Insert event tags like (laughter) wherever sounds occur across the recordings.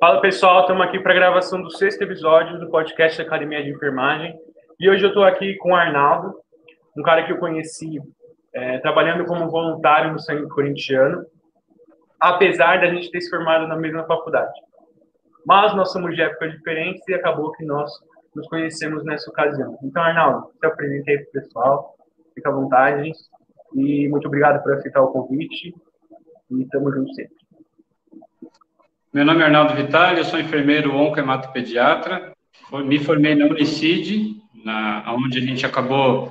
Fala pessoal, estamos aqui para a gravação do sexto episódio do podcast Academia de Enfermagem. E hoje eu estou aqui com o Arnaldo, um cara que eu conheci é, trabalhando como voluntário no Sangue Corintiano, apesar da gente ter se formado na mesma faculdade. Mas nós somos de épocas diferentes e acabou que nós nos conhecemos nessa ocasião. Então, Arnaldo, se apresente aí para o pessoal, fica à vontade e muito obrigado por aceitar o convite e estamos juntos sempre. Meu nome é Arnaldo Vitale, eu sou enfermeiro oncohematopediatra, me formei na Unicid, na, onde a gente acabou,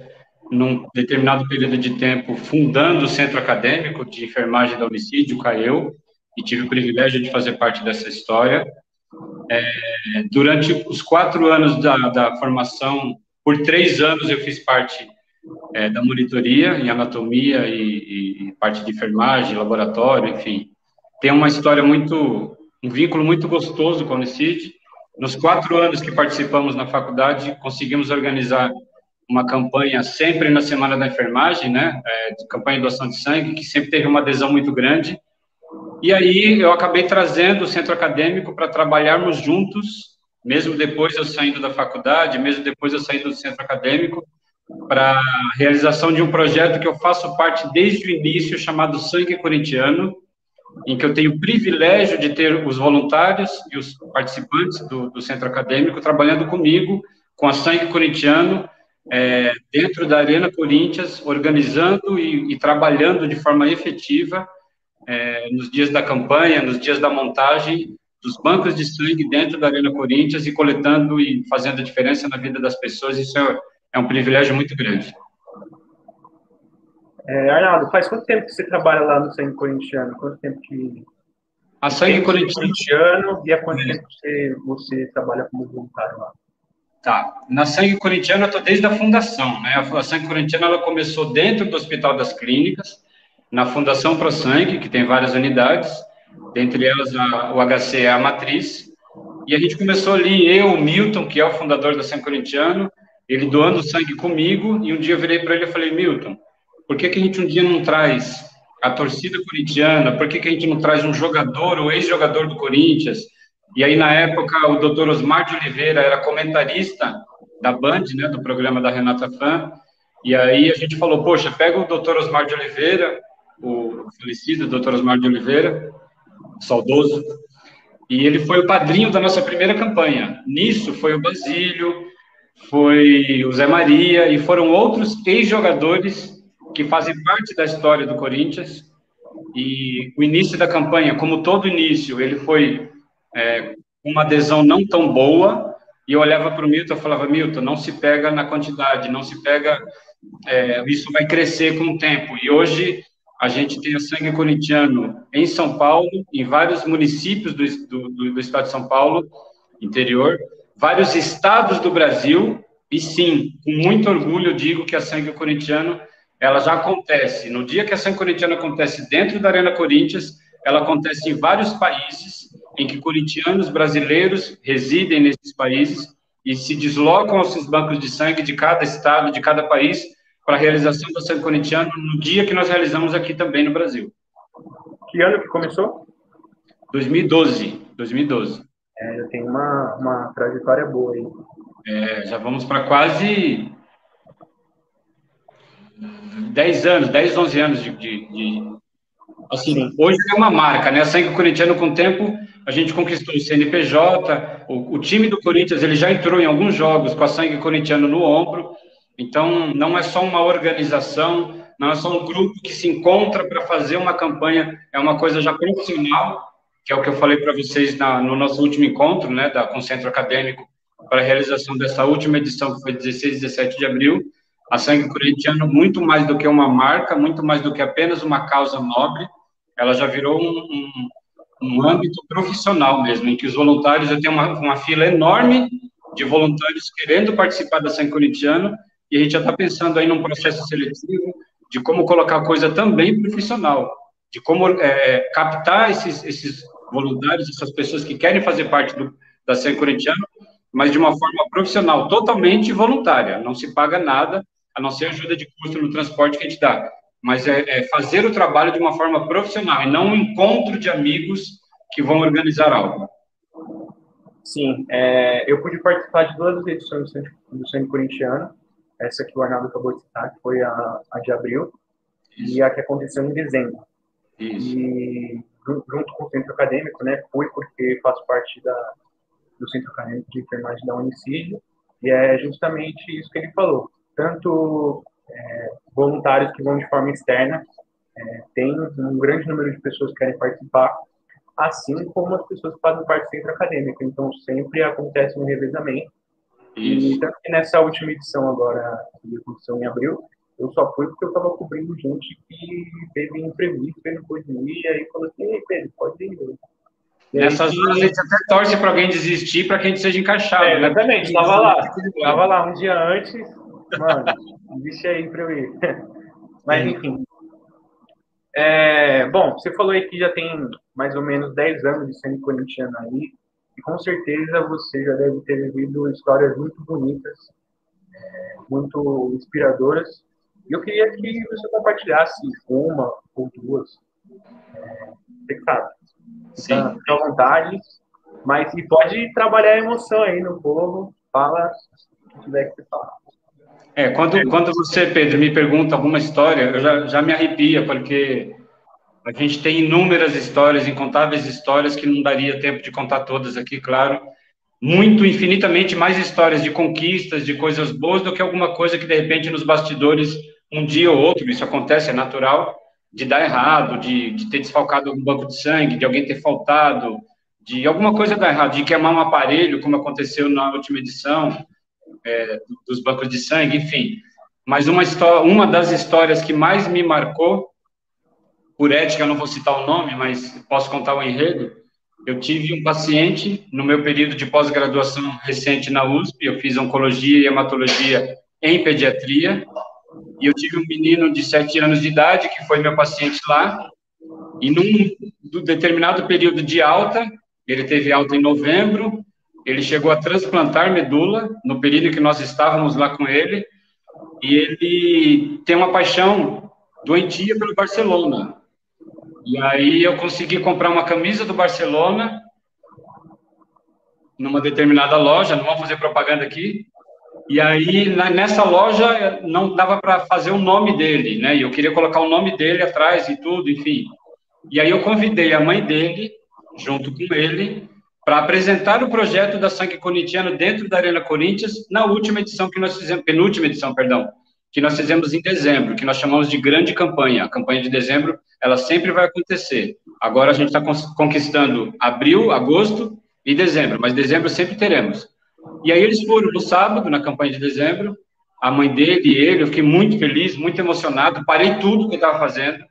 num determinado período de tempo, fundando o centro acadêmico de enfermagem da Unicid, o CAEU, e tive o privilégio de fazer parte dessa história. É, durante os quatro anos da, da, formação, por três anos eu fiz parte é, da monitoria em anatomia e, e, parte de enfermagem, laboratório, enfim. Tem uma história muito um vínculo muito gostoso com a Unicid. Nos quatro anos que participamos na faculdade, conseguimos organizar uma campanha sempre na Semana da Enfermagem, né, é, de campanha de doação de sangue, que sempre teve uma adesão muito grande. E aí eu acabei trazendo o centro acadêmico para trabalharmos juntos, mesmo depois eu saindo da faculdade, mesmo depois eu saindo do centro acadêmico, para a realização de um projeto que eu faço parte desde o início, chamado Sangue Corintiano, em que eu tenho o privilégio de ter os voluntários e os participantes do, do centro acadêmico trabalhando comigo, com a Sangue Corintiano, é, dentro da Arena Corinthians, organizando e, e trabalhando de forma efetiva é, nos dias da campanha, nos dias da montagem dos bancos de sangue dentro da Arena Corinthians e coletando e fazendo a diferença na vida das pessoas. Isso é, é um privilégio muito grande. É, Arnaldo, faz quanto tempo que você trabalha lá no Sangue Corintiano? Quanto tempo que. A Sangue Corintiano. E há quanto tempo você, você trabalha como voluntário lá? Tá. Na Sangue Corintiano eu estou desde a fundação, né? A Sangue Corintiano ela começou dentro do Hospital das Clínicas, na Fundação Pro Sangue, que tem várias unidades, dentre elas a, o HC é a matriz. E a gente começou ali, eu, o Milton, que é o fundador da Sangue Corintiano, ele doando sangue comigo, e um dia eu virei para ele e falei, Milton, por que, que a gente um dia não traz a torcida corintiana? Por que, que a gente não traz um jogador, ou ex-jogador do Corinthians? E aí, na época, o doutor Osmar de Oliveira era comentarista da Band, né, do programa da Renata Fã, e aí a gente falou, poxa, pega o doutor Osmar de Oliveira, o falecido doutor Osmar de Oliveira, saudoso, e ele foi o padrinho da nossa primeira campanha. Nisso foi o Basílio, foi o Zé Maria, e foram outros ex-jogadores que fazem parte da história do Corinthians. E o início da campanha, como todo início, ele foi é, uma adesão não tão boa. E eu olhava para o Milton e falava: Milton, não se pega na quantidade, não se pega. É, isso vai crescer com o tempo. E hoje a gente tem o sangue corintiano em São Paulo, em vários municípios do, do, do estado de São Paulo, interior, vários estados do Brasil. E sim, com muito orgulho, digo que a sangue corintiano ela já acontece. No dia que a São Corintiana acontece dentro da Arena Corinthians, ela acontece em vários países em que corintianos brasileiros residem nesses países e se deslocam aos bancos de sangue de cada estado, de cada país, para a realização do São Corintiano no dia que nós realizamos aqui também no Brasil. Que ano que começou? 2012. 2012. É, eu tenho uma, uma trajetória boa aí. É, já vamos para quase 10 anos, 10, 11 anos de. de, de assim, hoje é uma marca, né? Sangue Corintiano, com o tempo, a gente conquistou o CNPJ, o, o, time do Corinthians, ele já entrou em alguns jogos com a Sangue Corintiano no ombro, então não é só uma organização, não é só um grupo que se encontra para fazer uma campanha, é uma coisa já profissional, que é o que eu falei para vocês na, no nosso último encontro, né, da, com o Centro Acadêmico, para a realização dessa última edição, que foi 16 e 17 de abril, a Sangue Corintiano, muito mais do que uma marca, muito mais do que apenas uma causa nobre, ela já virou um, um, um âmbito profissional mesmo, em que os voluntários, eu tenho uma, uma fila enorme de voluntários querendo participar da Sangue Corintiano, e a gente já está pensando aí num processo seletivo de como colocar a coisa também profissional, de como é, captar esses, esses voluntários, essas pessoas que querem fazer parte do, da Sangue Corintiano, mas de uma forma profissional, totalmente voluntária, não se paga nada, a não ser ajuda de custo no transporte que a gente dá, mas é, é fazer o trabalho de uma forma profissional e não um encontro de amigos que vão organizar algo. Sim, é, eu pude participar de duas edições do Sangue Corintiano. Essa que o Arnaldo acabou de citar, que foi a, a de abril, Isso. e a que aconteceu em dezembro. Isso. E junto com o centro acadêmico, né, fui porque faço parte da, do centro acadêmico de enfermagem da Unicídio, e é justamente isso que ele falou. Tanto é, voluntários que vão de forma externa, é, tem um grande número de pessoas que querem participar, assim como as pessoas que fazem parte do centro acadêmico. Então, sempre acontece um revezamento. Isso. E tanto que nessa última edição agora, que aconteceu em abril, eu só fui porque eu estava cobrindo gente que teve imprevisto, que não pôde ir, e aí falou assim, ei, Pedro, pode ir. Nessas horas a gente até torce para alguém desistir, para que a gente seja encaixado. É, né? exatamente, estava lá. Estava lá um dia antes, mano, desiste aí para eu ir. Mas, enfim. É, bom, você falou aí que já tem mais ou menos 10 anos de sendo corintiano aí, e com certeza você já deve ter vivido histórias muito bonitas, é, muito inspiradoras. E eu queria que você compartilhasse uma ou duas. É, sabe. Sim. Fica à vontade. Mas e pode trabalhar a emoção aí no povo. Fala o que tiver que você falar. É, quando, quando você, Pedro, me pergunta alguma história, eu já, já me arrepia, porque a gente tem inúmeras histórias, incontáveis histórias, que não daria tempo de contar todas aqui, claro. Muito, infinitamente mais histórias de conquistas, de coisas boas, do que alguma coisa que, de repente, nos bastidores, um dia ou outro, isso acontece, é natural, de dar errado, de, de ter desfalcado algum banco de sangue, de alguém ter faltado, de alguma coisa dar errado, de queimar um aparelho, como aconteceu na última edição é, dos bancos de sangue, enfim. Mas uma, uma das histórias que mais me marcou, por ética, eu não vou citar o nome, mas posso contar o enredo. Eu tive um paciente no meu período de pós-graduação recente na USP, eu fiz oncologia e hematologia em pediatria, e eu tive um menino de sete anos de idade, que foi meu paciente lá, e num determinado período de alta, ele teve alta em novembro, ele chegou a transplantar medula, no período que nós estávamos lá com ele, e ele tem uma paixão doentia pelo Barcelona. E aí eu consegui comprar uma camisa do Barcelona numa determinada loja, não vou fazer propaganda aqui, e aí, nessa loja, não dava para fazer o nome dele, né? E eu queria colocar o nome dele atrás e tudo, enfim. E aí eu convidei a mãe dele, junto com ele, para apresentar o projeto da Sangue Corintiano dentro da Arena Corinthians, na última edição que nós fizemos, penúltima edição, perdão, que nós fizemos em dezembro, que nós chamamos de grande campanha. A campanha de dezembro, ela sempre vai acontecer. Agora a gente está conquistando abril, agosto e dezembro, mas dezembro sempre teremos. E aí eles foram no sábado, na campanha de dezembro, a mãe dele e ele, eu fiquei muito feliz, muito emocionado, parei tudo que eu estava fazendo,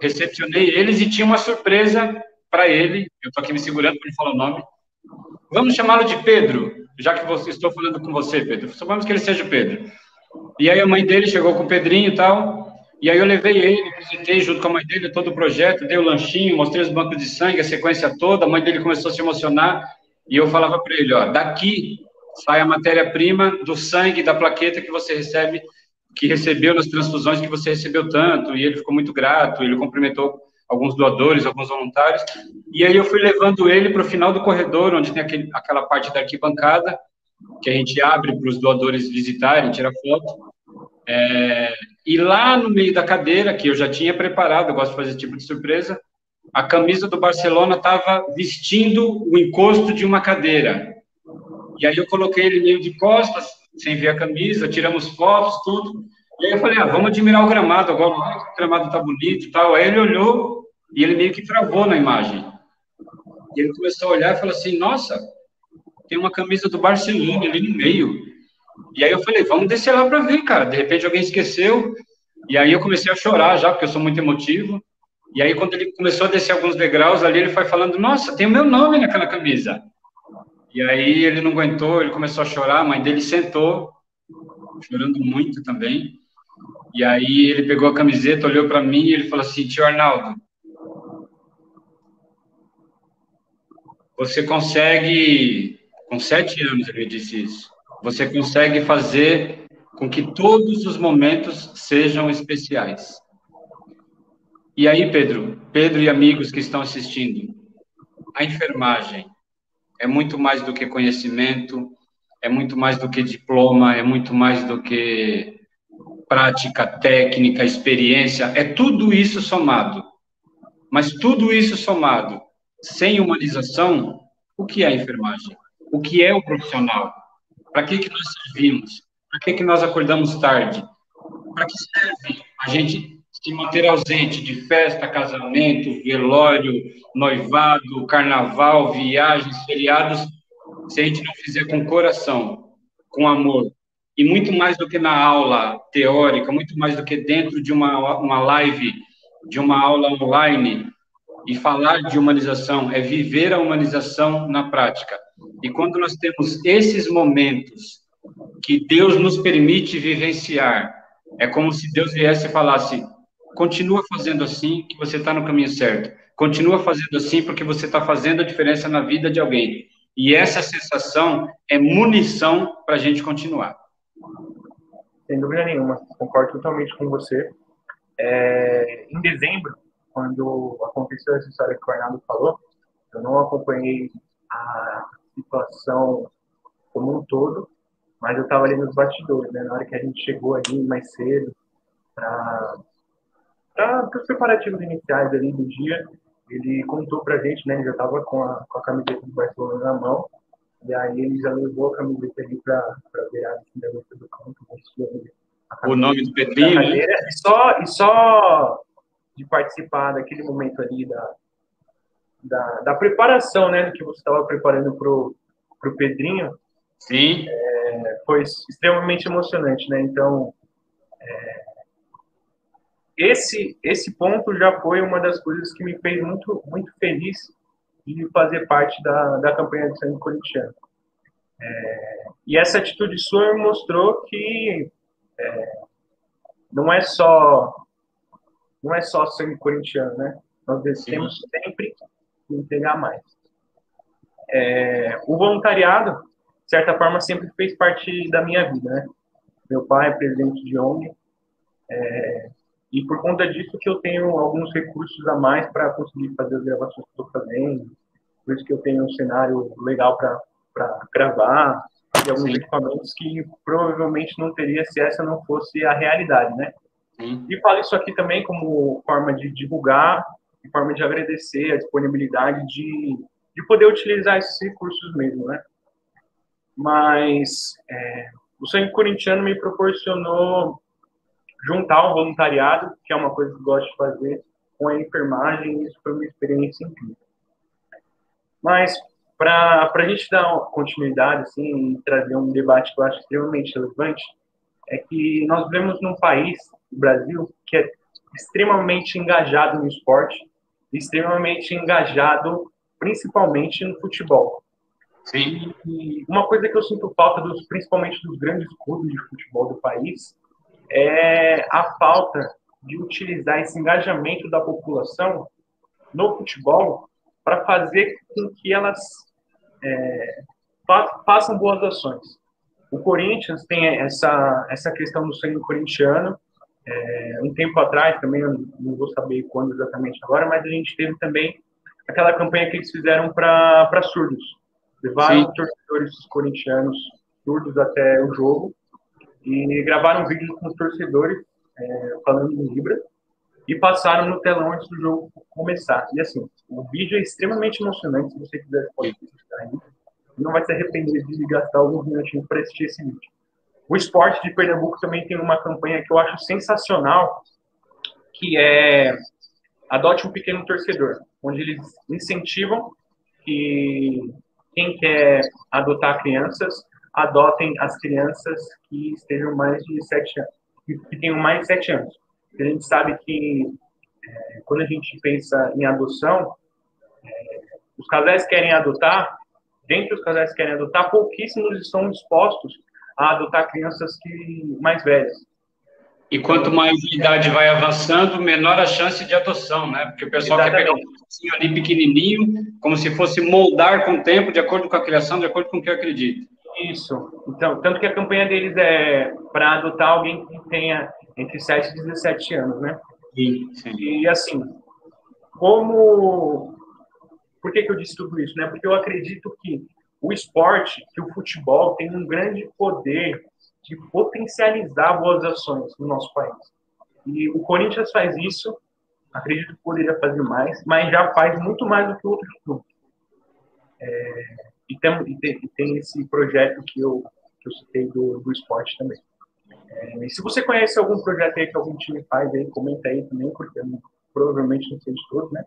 recepcionei eles e tinha uma surpresa para ele, eu estou aqui me segurando para ele falar o nome, vamos chamá-lo de Pedro, já que você, estou falando com você, Pedro, vamos que ele seja Pedro. E aí a mãe dele chegou com o Pedrinho e tal, e aí eu levei ele, apresentei junto com a mãe dele todo o projeto, dei o lanchinho, mostrei os bancos de sangue, a sequência toda, a mãe dele começou a se emocionar, e eu falava para ele, ó, daqui sai a matéria-prima do sangue da plaqueta que você recebe, que recebeu nas transfusões que você recebeu tanto, e ele ficou muito grato, ele cumprimentou alguns doadores, alguns voluntários, e aí eu fui levando ele para o final do corredor, onde tem aquele, aquela parte da arquibancada, que a gente abre para os doadores visitarem, tirar foto, é, e lá no meio da cadeira, que eu já tinha preparado, eu gosto de fazer esse tipo de surpresa, a camisa do Barcelona estava vestindo o encosto de uma cadeira. E aí eu coloquei ele meio de costas, sem ver a camisa, tiramos fotos, tudo. E aí eu falei, ah, vamos admirar o gramado agora, o gramado tá bonito e tal. Aí ele olhou e ele meio que travou na imagem. E ele começou a olhar e falou assim, nossa, tem uma camisa do Barcelona ali no meio. E aí eu falei, vamos descer lá para ver, cara. De repente alguém esqueceu. E aí eu comecei a chorar já, porque eu sou muito emotivo. E aí, quando ele começou a descer alguns degraus ali, ele foi falando: Nossa, tem o meu nome naquela camisa. E aí ele não aguentou, ele começou a chorar. A mãe dele sentou, chorando muito também. E aí ele pegou a camiseta, olhou para mim e ele falou assim: Tio Arnaldo, você consegue, com sete anos ele disse isso, você consegue fazer com que todos os momentos sejam especiais. E aí, Pedro, Pedro e amigos que estão assistindo, a enfermagem, é muito mais do que conhecimento, é muito mais do que diploma, é muito mais do que prática, técnica, experiência, é tudo isso somado. Mas tudo isso somado, sem humanização, o que é a enfermagem? O que é o profissional? Para que, que nós servimos? Para que, que nós acordamos tarde? Para que serve a gente se manter ausente de festa, casamento, velório, noivado, carnaval, viagens, feriados, se a gente não fizer com coração, com amor, e muito mais do que na aula teórica, muito mais do que dentro de uma, uma live, de uma aula online, e falar de humanização é viver a humanização na prática. E quando nós temos esses momentos que Deus nos permite vivenciar, é como se Deus viesse e falasse: continua fazendo assim, que você está no caminho certo. Continua fazendo assim, porque você está fazendo a diferença na vida de alguém. E essa sensação é munição para a gente continuar. Sem dúvida nenhuma, concordo totalmente com você. É, em dezembro, quando aconteceu essa história que o Arnaldo falou, eu não acompanhei a situação como um todo, mas eu estava ali nos bastidores, né? Na hora que a gente chegou ali mais cedo para os preparativos iniciais ali do dia, ele contou para a gente, né? Ele já estava com a, com a camiseta do Barcelona na mão, e aí ele já levou a camiseta ali para a beirada assim, da do campo, o nome do Pedrinho, né? E só, e só de participar daquele momento ali da, da, da preparação, né, do que você estava preparando pro, pro Pedrinho. Sim. É, foi extremamente emocionante, né? Então, é, esse esse ponto já foi uma das coisas que me fez muito muito feliz de fazer parte da, da campanha de sangue corintiano. É, e essa atitude sua mostrou que é, não é só não é só sangue corintiano, né? Nós temos sempre que entregar mais. É, o voluntariado, de certa forma, sempre fez parte da minha vida, né? Meu pai é presidente de ONG, é, e por conta disso que eu tenho alguns recursos a mais para conseguir fazer as gravações que estou fazendo, por isso que eu tenho um cenário legal para gravar, e alguns Sim. equipamentos que provavelmente não teria se essa não fosse a realidade, né? Sim. E falo isso aqui também como forma de divulgar, e forma de agradecer a disponibilidade de, de poder utilizar esses recursos mesmo, né? Mas é, o Sangue Corintiano me proporcionou juntar o voluntariado, que é uma coisa que eu gosto de fazer, com a enfermagem, e isso foi uma experiência incrível. Mas, para a gente dar continuidade, assim, e trazer um debate que eu acho extremamente relevante, é que nós vivemos num país, o Brasil, que é extremamente engajado no esporte, extremamente engajado principalmente no futebol. Sim. E uma coisa que eu sinto falta, dos, principalmente dos grandes clubes de futebol do país, é a falta de utilizar esse engajamento da população no futebol para fazer com que elas é, façam boas ações. O Corinthians tem essa, essa questão do sangue corintiano. É, um tempo atrás, também, não vou saber quando exatamente agora, mas a gente teve também aquela campanha que eles fizeram para surdos. Levaram Sim. torcedores corintianos surdos até o jogo e gravaram um vídeo com os torcedores é, falando em Libra e passaram no telão antes do jogo começar. E assim, o vídeo é extremamente emocionante, se você quiser pode aí não vai se arrepender de gastar alguns minutinhos para assistir esse vídeo. O esporte de Pernambuco também tem uma campanha que eu acho sensacional, que é Adote um Pequeno Torcedor, onde eles incentivam que quem quer adotar crianças, adotem as crianças que estejam mais de sete anos, que tenham mais de sete anos. A gente sabe que é, quando a gente pensa em adoção, é, os casais querem adotar dentre os casais que querem adotar, pouquíssimos estão dispostos a adotar crianças que, mais velhas. E quanto mais a idade vai avançando, menor a chance de adoção, né? Porque o pessoal Exatamente. quer pegar um pedacinho ali pequenininho, como se fosse moldar com o tempo, de acordo com a criação, de acordo com o que acredita. Isso. Então, tanto que a campanha deles é para adotar alguém que tenha entre 7 e 17 anos, né? Sim, sim. E assim, como por que, que eu disse tudo isso? Né? Porque eu acredito que o esporte, que o futebol tem um grande poder de potencializar boas ações no nosso país. E o Corinthians faz isso, acredito que poderia fazer mais, mas já faz muito mais do que outros clubes. É, e, tem, e, tem, e, tem, esse projeto que eu, que eu citei do, do esporte também. É, e se você conhece algum projeto aí que algum time faz aí, comenta aí também, porque eu provavelmente não sei de todos, né?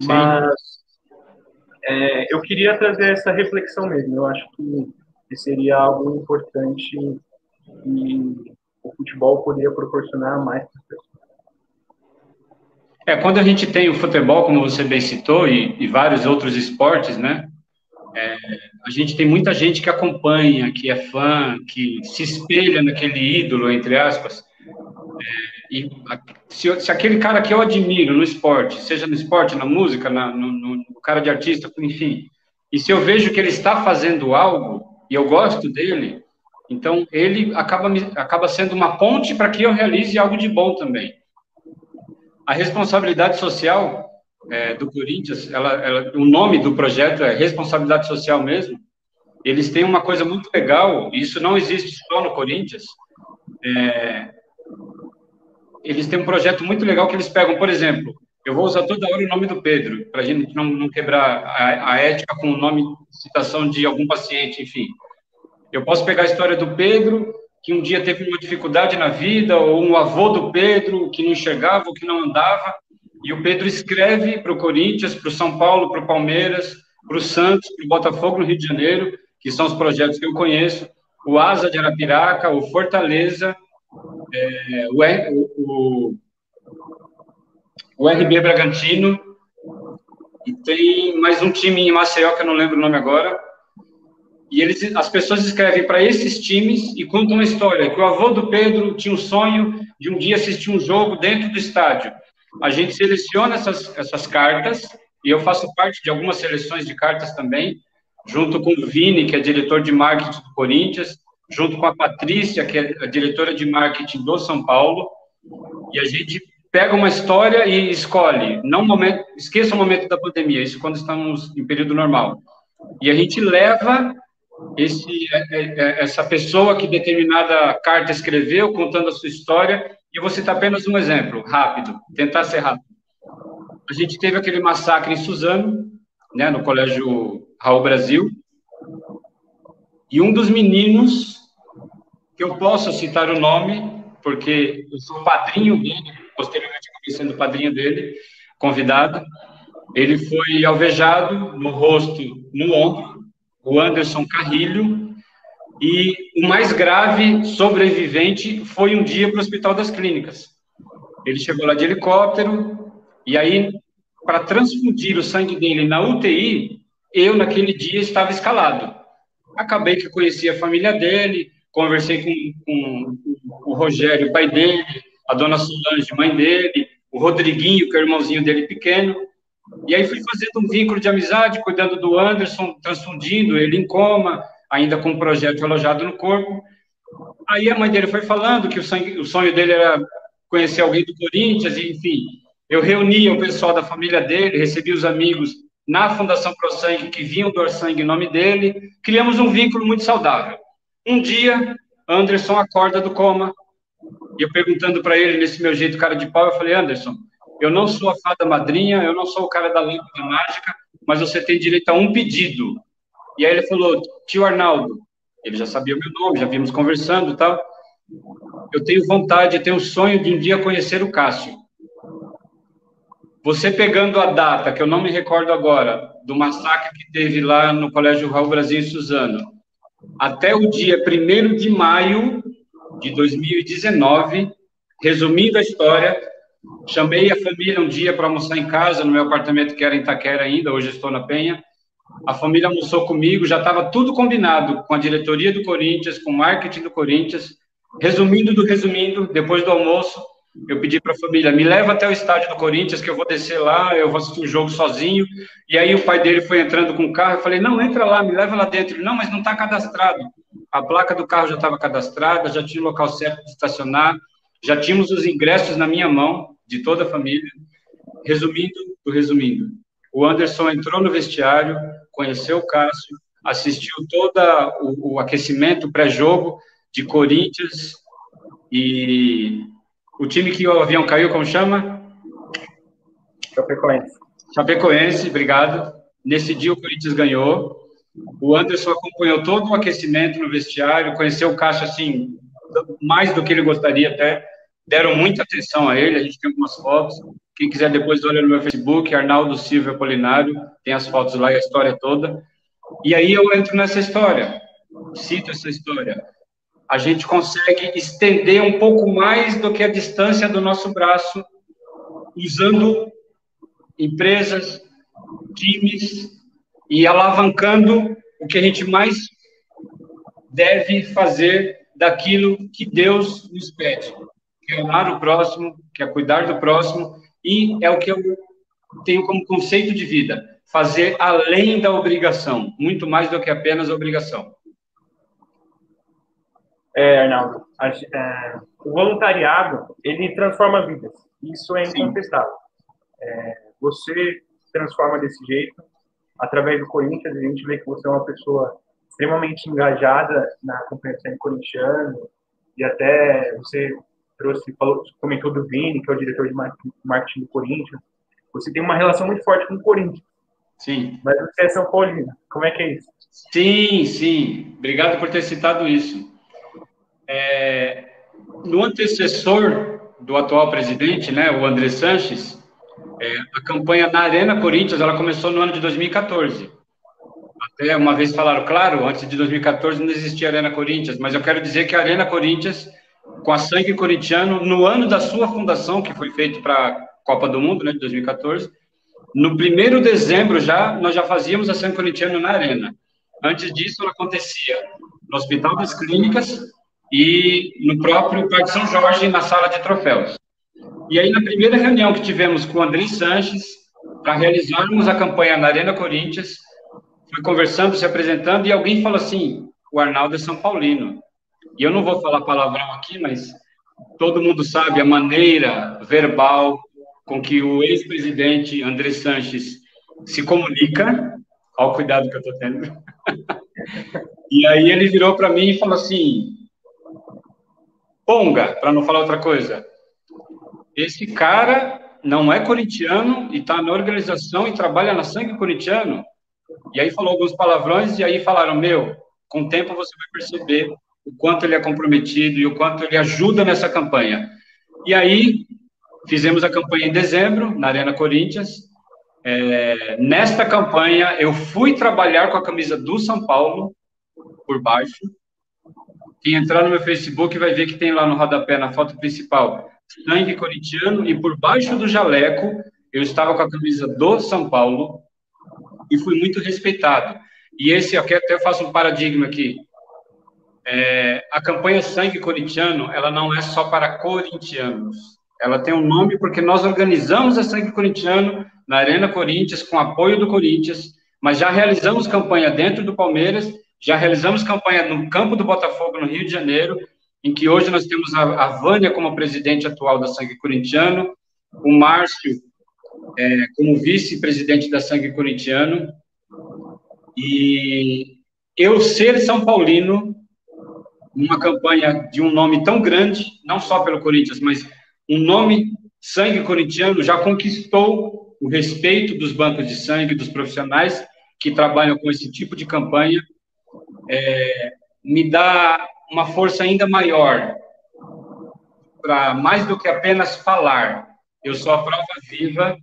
Sim. Mas é, eu queria trazer essa reflexão mesmo. Eu acho que, seria algo importante e o futebol poderia proporcionar mais para as pessoas. É, quando a gente tem o futebol, como você bem citou, e, e vários outros esportes, né? É, a gente tem muita gente que acompanha, que é fã, que se espelha naquele ídolo, entre aspas. É, e se, se, aquele cara que eu admiro no esporte, seja no esporte, na música, na, no, no, cara de artista, enfim, e se eu vejo que ele está fazendo algo e eu gosto dele, então ele acaba, acaba sendo uma ponte para que eu realize algo de bom também. A responsabilidade social é, do Corinthians, ela, ela, o nome do projeto é Responsabilidade Social mesmo. Eles têm uma coisa muito legal, e isso não existe só no Corinthians. É, eles têm um projeto muito legal que eles pegam, por exemplo, eu vou usar toda hora o nome do Pedro, para a gente não, não quebrar a, a, ética com o nome, citação de algum paciente, enfim. Eu posso pegar a história do Pedro, que um dia teve uma dificuldade na vida, ou um avô do Pedro que não ou que não andava, e o Pedro escreve para o Corinthians, para o São Paulo, para o Palmeiras, para o Santos, para o Botafogo no Rio de Janeiro, que são os projetos que eu conheço, o Asa de Arapiraca, o Fortaleza, é, o, o, o RB Bragantino, e tem mais um time em Maceió, que eu não lembro o nome agora, e eles, as pessoas escrevem para esses times e contam uma história, que o avô do Pedro tinha um sonho de um dia assistir um jogo dentro do estádio, a gente seleciona essas, essas cartas, e eu faço parte de algumas seleções de cartas também, junto com o Vini, que é diretor de marketing do Corinthians, junto com a Patrícia, que é a diretora de marketing do São Paulo, e a gente pega uma história e escolhe, não momento, esqueça o momento da pandemia, isso quando estamos em período normal. E a gente leva esse, é, é, é, essa pessoa que determinada carta escreveu, contando a sua história, e eu vou citar apenas um exemplo, rápido, tentar ser rápido. A gente teve aquele massacre em Suzano, né, no Colégio Raul Brasil, e um dos meninos, que eu posso citar o nome, porque eu sou padrinho dele, posteriormente acabei sendo padrinho dele, convidado, ele foi alvejado no rosto, no ombro, o Anderson Carrilho, e o mais grave sobrevivente foi um dia para o Hospital das Clínicas. Ele chegou lá de helicóptero, e aí, para transfundir o sangue dele na UTI, eu, naquele dia, estava escalado. Acabei que conheci a família dele, conversei com, com o Rogério, o pai dele, a dona Solange, mãe dele, o Rodriguinho, que é o irmãozinho dele pequeno, e aí fui fazendo um vínculo de amizade, cuidando do Anderson, transfundindo ele em coma, ainda com um projeto alojado no corpo. Aí a mãe dele foi falando que o, sangue, o sonho dele era conhecer alguém do Corinthians, e, enfim. Eu reunia o pessoal da família dele, recebi os amigos na Fundação Pro Sangue que vinham doar sangue em nome dele. Criamos um vínculo muito saudável. Um dia, Anderson acorda do coma, e eu perguntando para ele, nesse meu jeito cara de pau, eu falei, Anderson, eu não sou a fada madrinha, eu não sou o cara da lâmpada mágica, mas você tem direito a um pedido. E aí ele falou, tio Arnaldo, ele já sabia o meu nome, já vimos conversando e tal. Eu tenho vontade, eu tenho o sonho de um dia conhecer o Cássio. Você pegando a data, que eu não me recordo agora, do massacre que teve lá no Colégio Raul Brasil em Suzano, até o dia 1 de maio de 2019, resumindo a história, chamei a família um dia para almoçar em casa, no meu apartamento que era em Itaquera ainda, hoje estou na Penha, a família almoçou comigo, já estava tudo combinado com a diretoria do Corinthians, com o marketing do Corinthians. Resumindo do resumindo, depois do almoço, eu pedi para a família, me leva até o estádio do Corinthians, que eu vou descer lá, eu vou assistir o jogo sozinho. E aí o pai dele foi entrando com o carro, eu falei, não, entra lá, me leva lá dentro. Ele, não, mas não está cadastrado. A placa do carro já estava cadastrada, já tinha o local certo de estacionar, já tínhamos os ingressos na minha mão, de toda a família. Resumindo do resumindo, O Anderson entrou no vestiário, conheceu o Cássio, assistiu todo o, o aquecimento pré-jogo de Corinthians e o time que o avião caiu, como chama? Chapecoense. Chapecoense, obrigado. Nesse dia o Corinthians ganhou. O Anderson acompanhou todo o aquecimento no vestiário, conheceu o Cássio assim, mais do que ele gostaria até. Deram muita atenção a ele, a gente tem algumas fotos. Quem quiser depois olha no meu Facebook, Arnaldo Silva Apolinário, tem as fotos lá e a história toda. E aí eu entro nessa história, cito essa história. A gente consegue estender um pouco mais do que a distância do nosso braço, usando empresas, times e alavancando o que a gente mais deve fazer daquilo que Deus nos pede, que é amar o próximo, que é cuidar do próximo, e é o que eu tenho como conceito de vida, fazer além da obrigação, muito mais do que apenas a obrigação. É, Arnaldo, a, é, o voluntariado, ele transforma vidas, isso é incontestável. É, você transforma desse jeito, através do Corinthians, a gente vê que você é uma pessoa extremamente engajada na compreensão corintiana, e até você trouxe, falou, comentou do Vini, que é o diretor de marketing do Corinthians, você tem uma relação muito forte com o Corinthians. Sim. Mas você é São Paulino, como é que é isso? Sim, sim, obrigado por ter citado isso. É, no antecessor do atual presidente, né, o André Sanches, é, a campanha na Arena Corinthians, ela começou no ano de 2014. Até uma vez falaram, claro, antes de 2014 não existia Arena Corinthians, mas eu quero dizer que a Arena Corinthians, com a sangue corintiano, no ano da sua fundação, que foi feito para a Copa do Mundo, né, de 2014, no primeiro dezembro já, nós já fazíamos a sangue corintiano na Arena. Antes disso, ela acontecia no Hospital das Clínicas e no próprio Parque São Jorge, na sala de troféus. E aí, na primeira reunião que tivemos com o André Sanches, para realizarmos a campanha na Arena Corinthians, fui conversando, se apresentando, e alguém falou assim: o Arnaldo é São Paulino. E eu não vou falar palavrão aqui, mas todo mundo sabe a maneira verbal com que o ex-presidente André Sanches se comunica. Olha o cuidado que eu estou tendo. (laughs) e aí ele virou para mim e falou assim: Ponga, para não falar outra coisa, esse cara não é corintiano e está na organização e trabalha na sangue corintiano. E aí falou alguns palavrões e aí falaram, meu, com o tempo você vai perceber o quanto ele é comprometido e o quanto ele ajuda nessa campanha. E aí fizemos a campanha em dezembro, na Arena Corinthians. É, nesta campanha, eu fui trabalhar com a camisa do São Paulo, por baixo. Quem entrar no meu Facebook vai ver que tem lá no rodapé, na foto principal, sangue corintiano e por baixo do jaleco eu estava com a camisa do São Paulo e fui muito respeitado. E esse aqui até faço um paradigma aqui. É, a campanha Sangue Corintiano, ela não é só para corintianos. Ela tem um nome porque nós organizamos a Sangue Corintiano na Arena Corinthians com apoio do Corinthians, mas já realizamos campanha dentro do Palmeiras, já realizamos campanha no campo do Botafogo no Rio de Janeiro em que hoje nós temos a, Vânia como presidente atual da Sangue Corintiano, o Márcio é, como vice-presidente da Sangue Corintiano, e eu ser São Paulino, uma campanha de um nome tão grande, não só pelo Corinthians, mas um nome Sangue Corintiano já conquistou o respeito dos bancos de sangue, dos profissionais que trabalham com esse tipo de campanha, é, me dá uma força ainda maior para mais do que apenas falar. Eu sou a prova viva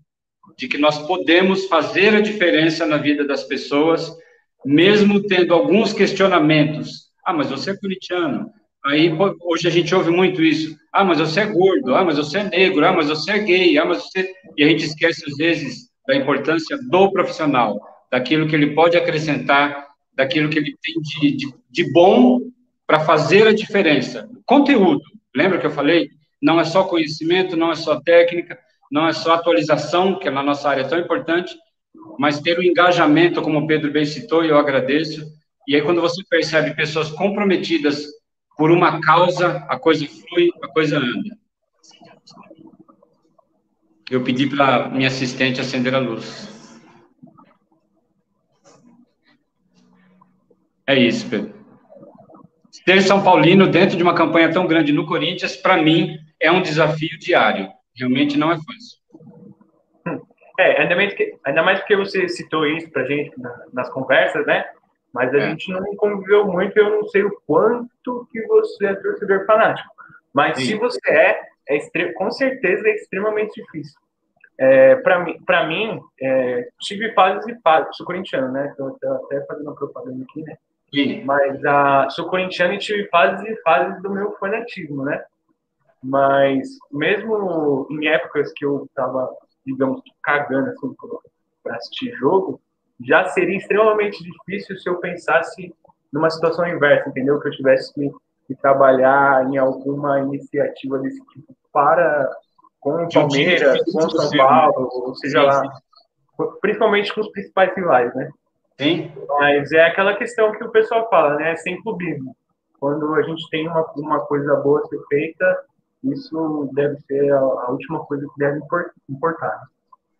de que nós podemos fazer a diferença na vida das pessoas, mesmo tendo alguns questionamentos. Ah, mas você é corintiano. Aí hoje a gente ouve muito isso. Ah, mas você é gordo. Ah, mas você é negro. Ah, mas você é gay. Ah, mas você e a gente esquece às vezes da importância do profissional, daquilo que ele pode acrescentar, daquilo que ele tem de, de, de bom para fazer a diferença. Conteúdo, lembra que eu falei? Não é só conhecimento, não é só técnica, não é só atualização, que na nossa área é tão importante, mas ter o engajamento, como o Pedro bem citou, e eu agradeço. E aí, quando você percebe pessoas comprometidas por uma causa, a coisa flui, a coisa anda. Eu pedi para minha assistente acender a luz. É isso, Pedro. Ser São Paulino dentro de uma campanha tão grande no Corinthians, para mim, é um desafio diário. Realmente não é fácil. É, ainda mais, que, ainda mais porque você citou isso pra gente nas conversas, né? Mas a é. gente não conviveu muito, eu não sei o quanto que você é torcedor fanático. Mas Sim. se você é, é com certeza é extremamente difícil. É, para mim, pra mim é, tive fases e fases. Sou corintiano, né? Estou até fazendo uma propaganda aqui, né? Sim. Mas a, sou corintiano e tive fases e fases do meu fanatismo, né? Mas mesmo em épocas que eu estava, digamos, cagando assim, para assistir jogo, já seria extremamente difícil se eu pensasse numa situação inversa, entendeu? Que eu tivesse que, que trabalhar em alguma iniciativa desse tipo para com o Palmeiras, com o São Paulo, ou seja sim, lá, sim. principalmente com os principais rivais, né? Sim. Mas é aquela questão que o pessoal fala, né? Sem clubismo. Quando a gente tem uma, uma coisa boa a ser feita, isso deve ser a, a última coisa que deve importar.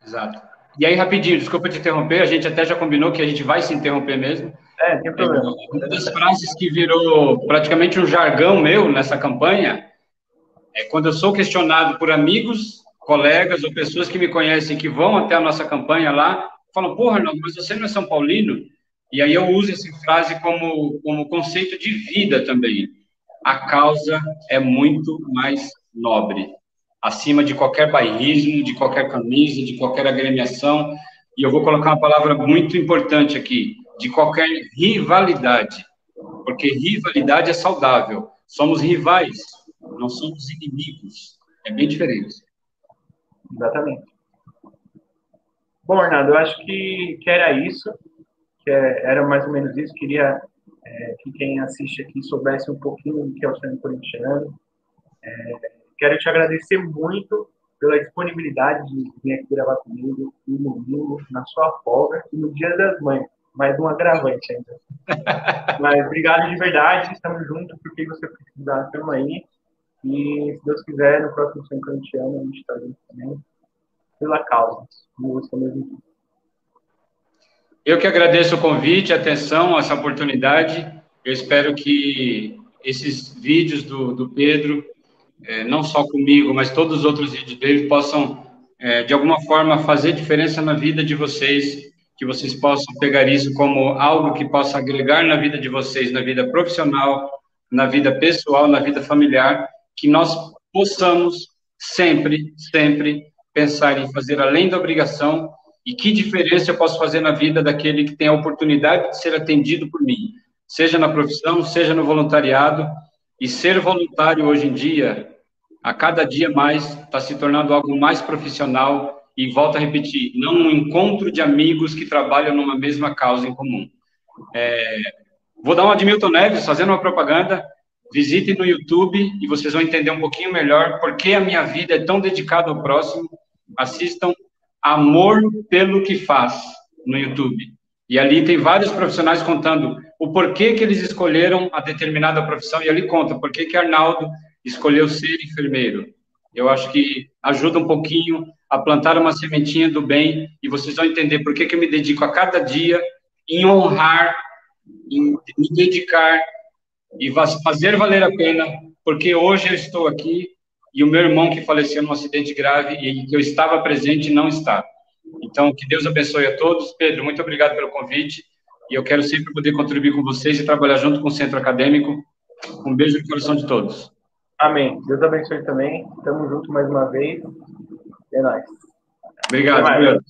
Exato. E aí, rapidinho, desculpa te interromper, a gente até já combinou que a gente vai se interromper mesmo. É, tem problema. É, uma das frases que virou praticamente um jargão meu nessa campanha é quando eu sou questionado por amigos, colegas ou pessoas que me conhecem que vão até a nossa campanha lá, falam, porra, Arnaldo, mas você não é São Paulino? E aí eu uso essa frase como, como conceito de vida também. A causa é muito mais nobre, acima de qualquer bairrismo, de qualquer camisa, de qualquer agremiação. E eu vou colocar uma palavra muito importante aqui, de qualquer rivalidade. Porque rivalidade é saudável. Somos rivais, não somos inimigos. É bem diferente. Exatamente. Bom, Arnaldo, eu acho que, que era isso, que é, era mais ou menos isso. Queria é, que quem assiste aqui soubesse um pouquinho do que é o Centro Corintiano. É, quero te agradecer muito pela disponibilidade de vir aqui gravar comigo no domingo, na sua folga e no Dia das Mães. Mais um agravante ainda. (laughs) Mas obrigado de verdade, estamos juntos, porque você precisar, estamos aí. E se Deus quiser, no próximo São Corintiano, a gente está junto também, pela causa. Eu que agradeço o convite, a atenção, essa oportunidade. Eu espero que esses vídeos do, do Pedro, é, não só comigo, mas todos os outros vídeos dele, possam, é, de alguma forma, fazer diferença na vida de vocês, que vocês possam pegar isso como algo que possa agregar na vida de vocês, na vida profissional, na vida pessoal, na vida familiar, que nós possamos sempre, sempre pensar em fazer além da obrigação e que diferença eu posso fazer na vida daquele que tem a oportunidade de ser atendido por mim, seja na profissão, seja no voluntariado. E ser voluntário hoje em dia, a cada dia mais, está se tornando algo mais profissional. E volto a repetir, não um encontro de amigos que trabalham numa mesma causa em comum. É, vou dar uma de Milton Neves, fazendo uma propaganda. Visitem no YouTube e vocês vão entender um pouquinho melhor por que a minha vida é tão dedicada ao próximo. Assistam Amor pelo que faz no YouTube. E ali tem vários profissionais contando o porquê que eles escolheram a determinada profissão, e ali conta por que que Arnaldo escolheu ser enfermeiro. Eu acho que ajuda um pouquinho a plantar uma sementinha do bem, e vocês vão entender por que que eu me dedico a cada dia em honrar, em me dedicar e fazer valer a pena, porque hoje eu estou aqui e o meu irmão que faleceu num acidente grave e que eu estava presente não está. Então, que Deus abençoe a todos. Pedro, muito obrigado pelo convite e eu quero sempre poder contribuir com vocês e trabalhar junto com o Centro Acadêmico. Um beijo no coração de todos. Amém. Deus abençoe também. Estamos juntos mais uma vez. É nóis. Obrigado, Pedro.